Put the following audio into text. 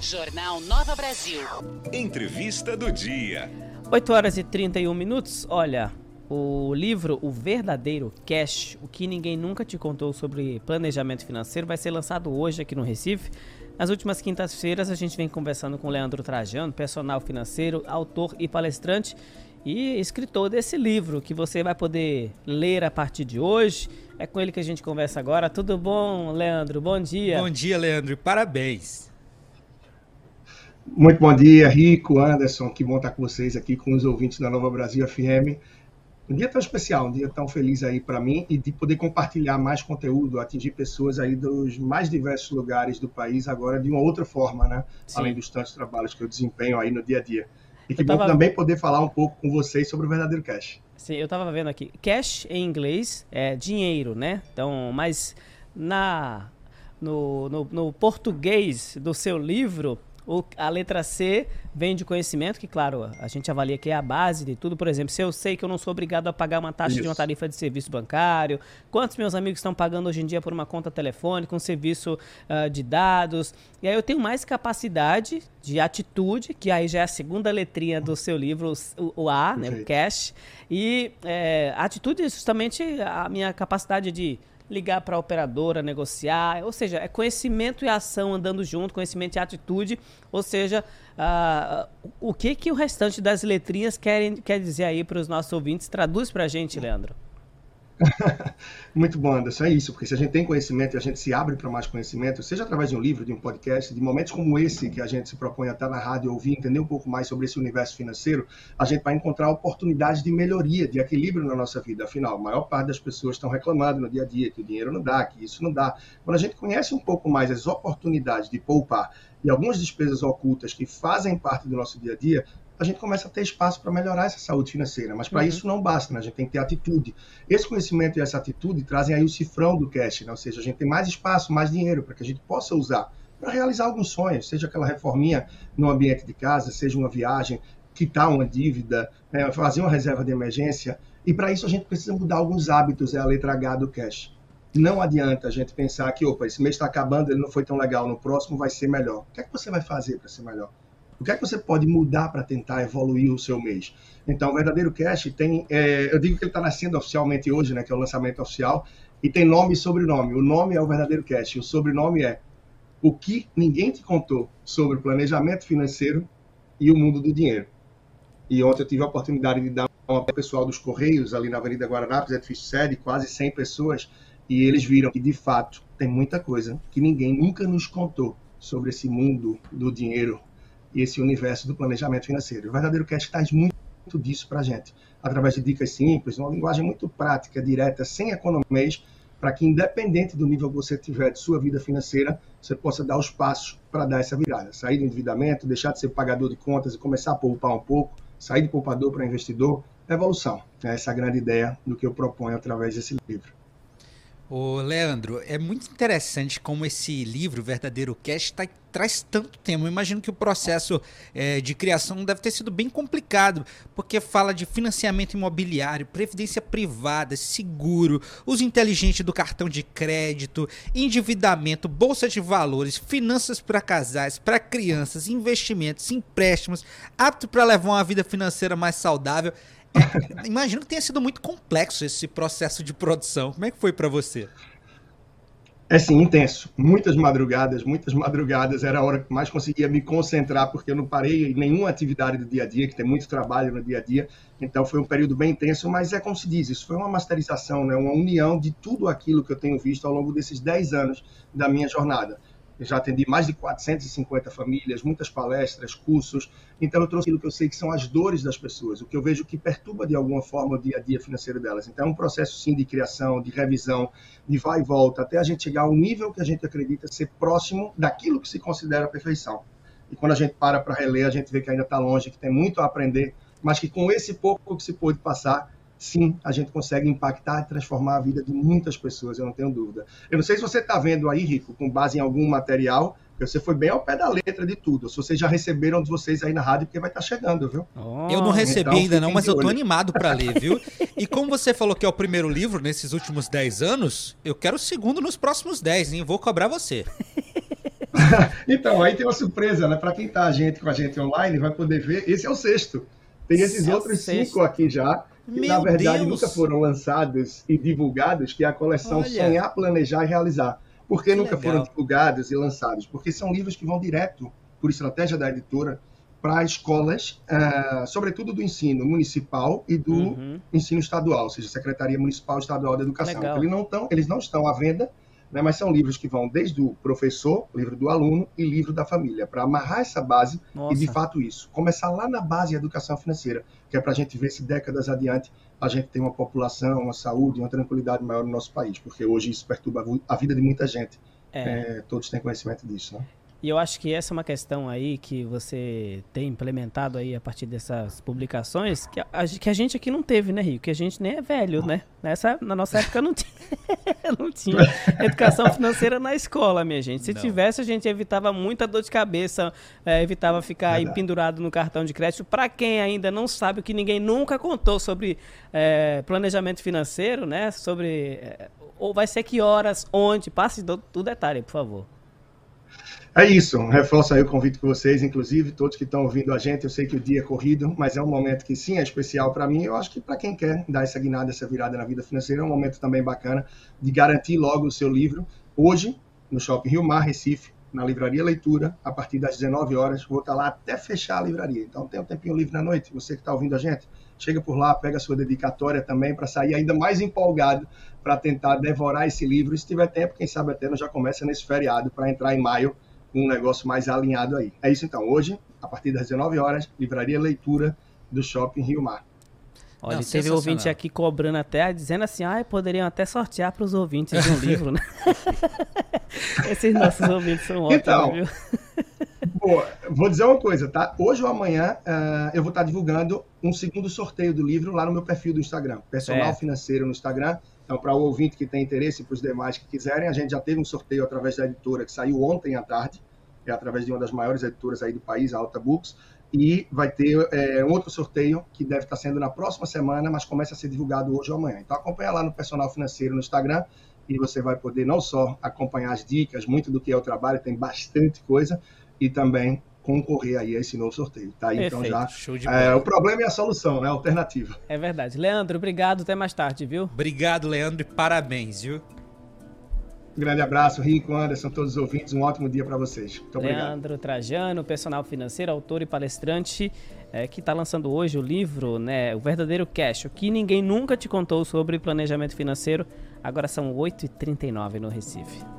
Jornal Nova Brasil. Entrevista do dia. 8 horas e 31 minutos. Olha, o livro O Verdadeiro Cash, o que ninguém nunca te contou sobre planejamento financeiro, vai ser lançado hoje aqui no Recife. Nas últimas quintas-feiras a gente vem conversando com o Leandro Trajano, personal financeiro, autor e palestrante e escritor desse livro que você vai poder ler a partir de hoje. É com ele que a gente conversa agora. Tudo bom, Leandro? Bom dia. Bom dia, Leandro, e parabéns. Muito bom dia, Rico, Anderson. Que bom estar com vocês aqui, com os ouvintes da Nova Brasil FM. Um dia tão especial, um dia tão feliz aí para mim e de poder compartilhar mais conteúdo, atingir pessoas aí dos mais diversos lugares do país agora de uma outra forma, né? Sim. Além dos tantos trabalhos que eu desempenho aí no dia a dia. E que tava... bom também poder falar um pouco com vocês sobre o verdadeiro cash. Sim, eu estava vendo aqui. Cash em inglês é dinheiro, né? Então, mas na no, no, no português do seu livro o, a letra C vem de conhecimento, que, claro, a gente avalia que é a base de tudo. Por exemplo, se eu sei que eu não sou obrigado a pagar uma taxa Isso. de uma tarifa de serviço bancário, quantos meus amigos estão pagando hoje em dia por uma conta telefônica, um serviço uh, de dados, e aí eu tenho mais capacidade de atitude, que aí já é a segunda letrinha do seu livro, o, o A, né, o cash, e é, atitude é justamente a minha capacidade de ligar para a operadora, negociar, ou seja, é conhecimento e ação andando junto, conhecimento e atitude, ou seja, uh, o que que o restante das letrinhas querem, quer dizer aí para os nossos ouvintes? Traduz para a gente, Leandro. Muito bom, Anderson. É isso, porque se a gente tem conhecimento e a gente se abre para mais conhecimento, seja através de um livro, de um podcast, de momentos como esse que a gente se propõe a estar na rádio, ouvir, entender um pouco mais sobre esse universo financeiro, a gente vai encontrar oportunidades de melhoria, de equilíbrio na nossa vida. Afinal, a maior parte das pessoas estão reclamando no dia a dia que o dinheiro não dá, que isso não dá. Quando a gente conhece um pouco mais as oportunidades de poupar e algumas despesas ocultas que fazem parte do nosso dia a dia, a gente começa a ter espaço para melhorar essa saúde financeira. Mas para uhum. isso não basta, né? a gente tem que ter atitude. Esse conhecimento e essa atitude trazem aí o cifrão do cash, né? ou seja, a gente tem mais espaço, mais dinheiro para que a gente possa usar para realizar alguns sonhos, seja aquela reforminha no ambiente de casa, seja uma viagem, quitar uma dívida, né? fazer uma reserva de emergência. E para isso a gente precisa mudar alguns hábitos, é a letra H do cash. Não adianta a gente pensar que, opa, esse mês está acabando, ele não foi tão legal, no próximo vai ser melhor. O que é que você vai fazer para ser melhor? O que é que você pode mudar para tentar evoluir o seu mês? Então, o Verdadeiro Cash tem. É, eu digo que ele está nascendo oficialmente hoje, né, que é o lançamento oficial, e tem nome e sobrenome. O nome é o Verdadeiro Cash, o sobrenome é O que ninguém te contou sobre o planejamento financeiro e o mundo do dinheiro. E ontem eu tive a oportunidade de dar uma pessoal dos Correios, ali na Avenida Guararapes, edifício sede, quase 100 pessoas, e eles viram que, de fato, tem muita coisa que ninguém nunca nos contou sobre esse mundo do dinheiro esse universo do planejamento financeiro. O verdadeiro cash traz muito disso para a gente, através de dicas simples, uma linguagem muito prática, direta, sem economês, para que, independente do nível que você tiver de sua vida financeira, você possa dar os passos para dar essa virada. Sair do endividamento, deixar de ser pagador de contas e começar a poupar um pouco, sair de poupador para investidor, evolução. Essa é a grande ideia do que eu proponho através desse livro. Ô, Leandro, é muito interessante como esse livro, Verdadeiro Cash, tá, traz tanto tema. Eu imagino que o processo é, de criação deve ter sido bem complicado, porque fala de financiamento imobiliário, previdência privada, seguro, uso inteligente do cartão de crédito, endividamento, bolsa de valores, finanças para casais, para crianças, investimentos, empréstimos, apto para levar uma vida financeira mais saudável. É, imagino que tenha sido muito complexo esse processo de produção. Como é que foi para você? É sim, intenso. Muitas madrugadas, muitas madrugadas. Era a hora que mais conseguia me concentrar, porque eu não parei em nenhuma atividade do dia a dia, que tem muito trabalho no dia a dia. Então foi um período bem intenso, mas é como se diz, isso foi uma masterização, né? uma união de tudo aquilo que eu tenho visto ao longo desses 10 anos da minha jornada. Já atendi mais de 450 famílias, muitas palestras, cursos. Então, eu trouxe aquilo que eu sei que são as dores das pessoas, o que eu vejo que perturba de alguma forma o dia a dia financeiro delas. Então, é um processo, sim, de criação, de revisão, de vai e volta, até a gente chegar ao nível que a gente acredita ser próximo daquilo que se considera a perfeição. E quando a gente para para reler, a gente vê que ainda está longe, que tem muito a aprender, mas que com esse pouco que se pôde passar, sim, a gente consegue impactar e transformar a vida de muitas pessoas, eu não tenho dúvida. Eu não sei se você está vendo aí, Rico, com base em algum material, você foi bem ao pé da letra de tudo. Se vocês já receberam de vocês aí na rádio, porque vai estar tá chegando, viu? Oh, eu não recebi então, ainda não, mas eu tô animado para ler, viu? E como você falou que é o primeiro livro nesses últimos 10 anos, eu quero o segundo nos próximos 10, hein? Vou cobrar você. então, aí tem uma surpresa, né? Para quem está a gente, com a gente online, vai poder ver. Esse é o sexto. Tem esses Esse é outros sexto. cinco aqui já, que Meu na verdade Deus! nunca foram lançados e divulgados, que é a coleção Olha. Sonhar, Planejar e Realizar. Por que, Que nunca legal. foram divulgados e lançados? Porque são livros que vão direto, por estratégia da editora, para escolas, ah, sobretudo do ensino municipal e do Uhum. ensino estadual, ou seja, Secretaria Municipal e Estadual da Educação. Então, eles, não tão, eles não estão à venda, né, mas são livros que vão desde o professor, livro do aluno e livro da família, para amarrar essa base Nossa. e, de fato, isso. Começar lá na base da educação financeira, que é para a gente ver se décadas adiante a gente tem uma população, uma saúde, uma tranquilidade maior no nosso país, porque hoje isso perturba a vida de muita gente. É. É, todos têm conhecimento disso, né? E eu acho que essa é uma questão aí que você tem implementado aí a partir dessas publicagens que a, que a gente aqui não teve, né, Rio? Que a gente nem é velho, né? Nessa, na nossa época não tinha, não tinha educação financeira na escola, minha gente. Se Não. tivesse, a gente evitava muita dor de cabeça, é, evitava ficar aí Verdade. pendurado no cartão de crédito. Para quem ainda não sabe, o que ninguém nunca contou sobre é, planejamento financeiro, né? Sobre. é, ou vai ser que horas, onde? Passe do, do detalhe, por favor. É isso, reforço aí o convite com vocês, inclusive todos que estão ouvindo a gente. Eu sei que o dia é corrido, mas é um momento que sim é especial para mim. Eu acho que para quem quer dar essa guinada, essa virada na vida financeira, é um momento também bacana de garantir logo o seu livro. Hoje, no Shopping Rio Mar, Recife, na Livraria Leitura, a partir das 19 horas. Vou estar lá até fechar a livraria. Então tem um tempinho livre na noite. Você que está ouvindo a gente, chega por lá, pega a sua dedicatória também para sair ainda mais empolgado para tentar devorar esse livro. Se tiver tempo, quem sabe até já começa nesse feriado para entrar em maio um negócio mais alinhado aí. É isso então. Hoje, a partir das 19 horas, Livraria Leitura do Shopping Rio Mar. Olha, Não, teve ouvinte aqui cobrando até, dizendo assim, ah, poderiam até sortear para os ouvintes de um livro, né? Esses nossos ouvintes são ótimos, Então, viu? Boa, vou dizer uma coisa, tá? Hoje ou amanhã ah, eu vou estar divulgando um segundo sorteio do livro lá no meu perfil do Instagram, Personal Certo. Financeiro no Instagram. Então, para o ouvinte que tem interesse e para os demais que quiserem, a gente já teve um sorteio através da editora que saiu ontem à tarde, é através de uma das maiores editoras aí do país, a Alta Books, e vai ter é, outro sorteio que deve estar sendo na próxima semana, mas começa a ser divulgado hoje ou amanhã. Então, acompanha lá no Personal Financeiro no Instagram e você vai poder não só acompanhar as dicas, muito do que é o trabalho, tem bastante coisa, e também concorrer aí a esse novo sorteio. Tá aí, então Perfeito. já. Show de é, bola. o problema é a solução, né? A alternativa. É verdade. Leandro, obrigado, até mais tarde, viu? Obrigado, Leandro, e parabéns, viu? Um grande abraço, Rico, Anderson, todos os ouvintes. Um ótimo dia para vocês. Muito obrigado. Leandro Trajano, personal financeiro, autor e palestrante, é, que está lançando hoje o livro, né, O Verdadeiro Cash, o que ninguém nunca te contou sobre planejamento financeiro. Agora são 8h39 no Recife.